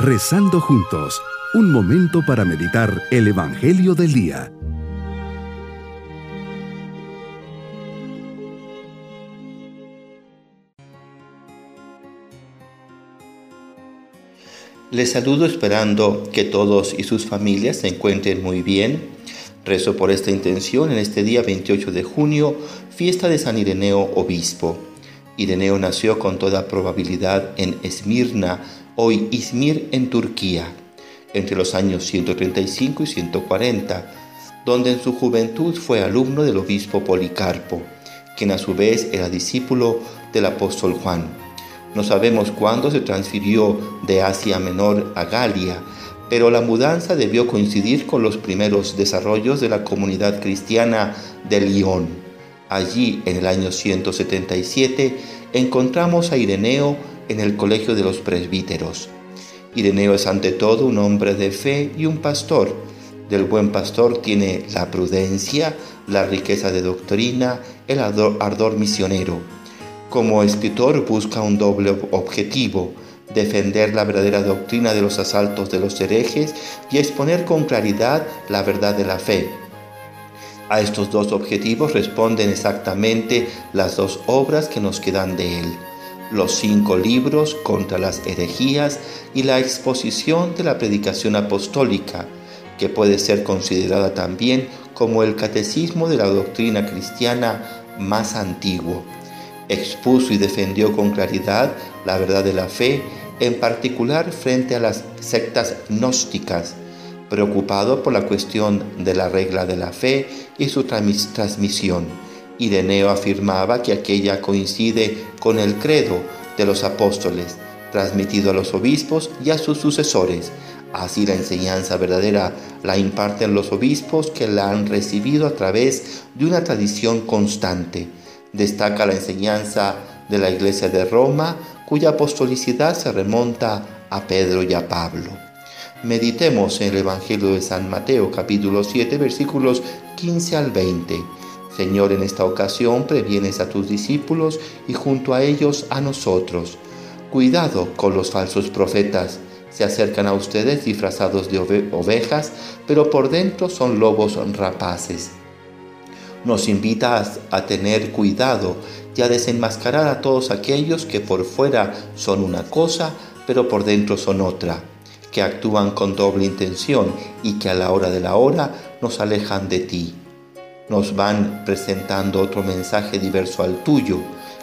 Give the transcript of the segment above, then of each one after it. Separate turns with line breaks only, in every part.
Rezando juntos, un momento para meditar el Evangelio del Día.
Les saludo esperando que todos y sus familias se encuentren muy bien. Rezo por esta intención en este día 28 de junio, fiesta de San Ireneo Obispo. Ireneo nació con toda probabilidad en Esmirna, hoy Izmir en Turquía, entre los años 135 y 140, donde en su juventud fue alumno del obispo Policarpo, quien a su vez era discípulo del apóstol Juan. No sabemos cuándo se transfirió de Asia Menor a Galia, pero la mudanza debió coincidir con los primeros desarrollos de la comunidad cristiana de Lyon. Allí, en el año 177, encontramos a Ireneo en el colegio de los presbíteros. Ireneo es ante todo un hombre de fe y un pastor. Del buen pastor tiene la prudencia, la riqueza de doctrina, el ardor, misionero. Como escritor busca un doble objetivo, defender la verdadera doctrina de los asaltos de los herejes y exponer con claridad la verdad de la fe. A estos dos objetivos responden exactamente las dos obras que nos quedan de él los cinco libros contra las herejías y la exposición de la predicación apostólica, que puede ser considerada también como el catecismo de la doctrina cristiana más antiguo. Expuso y defendió con claridad la verdad de la fe, en particular frente a las sectas gnósticas, preocupado por la cuestión de la regla de la fe y su transmisión Ireneo afirmaba que aquella coincide con el credo de los apóstoles, transmitido a los obispos y a sus sucesores. Así la enseñanza verdadera la imparten los obispos que la han recibido a través de una tradición constante. Destaca la enseñanza de la Iglesia de Roma, cuya apostolicidad se remonta a Pedro y a Pablo. Meditemos en el Evangelio de San Mateo capítulo 7 versículos 15 al 20. Señor, en esta ocasión previenes a tus discípulos y junto a ellos a nosotros. Cuidado con los falsos profetas. Se acercan a ustedes disfrazados de ovejas, pero por dentro son lobos rapaces. Nos invitas a tener cuidado y a desenmascarar a todos aquellos que por fuera son una cosa, pero por dentro son otra, que actúan con doble intención y que a la hora de la hora nos alejan de ti nos van presentando otro mensaje diverso al tuyo.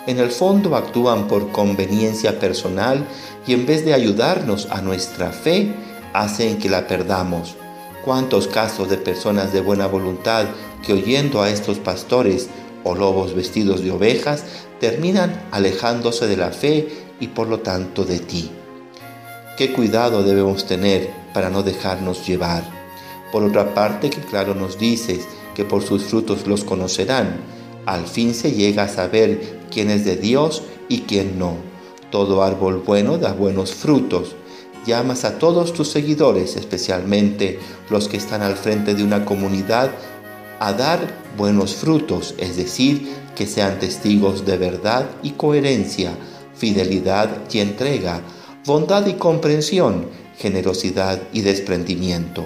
En el fondo actúan por conveniencia personal y en vez de ayudarnos a nuestra fe, hacen que la perdamos. ¿Cuántos casos de personas de buena voluntad que oyendo a estos pastores o lobos vestidos de ovejas terminan alejándose de la fe y por lo tanto de ti? ¿Qué cuidado debemos tener para no dejarnos llevar? Por otra parte, que claro nos dices que por sus frutos los conocerán. Al fin se llega a saber quién es de Dios y quién no. Todo árbol bueno da buenos frutos. Llamas a todos tus seguidores, especialmente los que están al frente de una comunidad, a dar buenos frutos, es decir, que sean testigos de verdad y coherencia, fidelidad y entrega, bondad y comprensión, generosidad y desprendimiento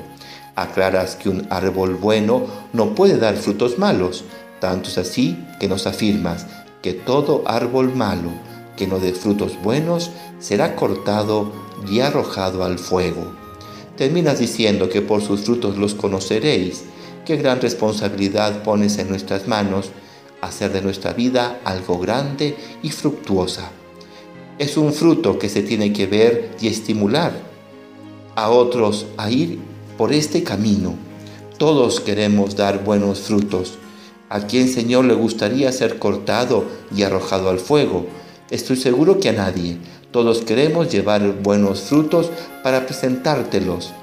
aclaras que un árbol bueno no puede dar frutos malos. Tanto es así que nos afirmas que todo árbol malo que no dé frutos buenos será cortado y arrojado al fuego. Terminas diciendo que por sus frutos los conoceréis. Qué gran responsabilidad pones en nuestras manos hacer de nuestra vida algo grande y fructuosa. Es un fruto que se tiene que ver y estimular a otros a ir por este camino. Todos queremos dar buenos frutos. ¿A quién Señor le gustaría ser cortado y arrojado al fuego? Estoy seguro que a nadie. Todos queremos llevar buenos frutos para presentártelos.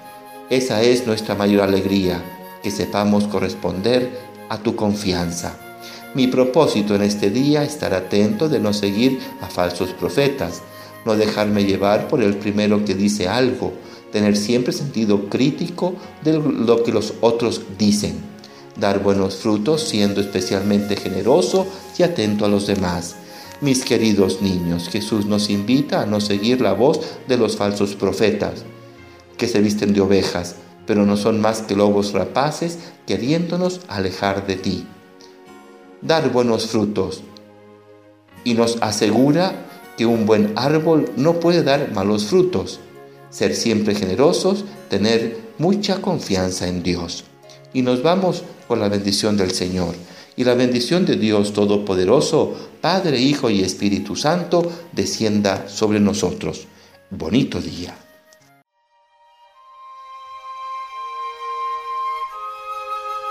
Esa es nuestra mayor alegría, que sepamos corresponder a tu confianza. Mi propósito en este día es estar atento de no seguir a falsos profetas, no dejarme llevar por el primero que dice algo, tener siempre sentido crítico de lo que los otros dicen, dar buenos frutos siendo especialmente generoso y atento a los demás, Mis queridos niños, Jesús nos invita a no seguir la voz de los falsos profetas, que se visten de ovejas, pero no son más que lobos rapaces queriéndonos alejar de ti. Dar buenos frutos. Y nos asegura que un buen árbol no puede dar malos frutos. Ser siempre generosos, tener mucha confianza en Dios. Y nos vamos con la bendición del Señor. Y la bendición de Dios Todopoderoso, Padre, Hijo y Espíritu Santo, descienda sobre nosotros. Bonito día.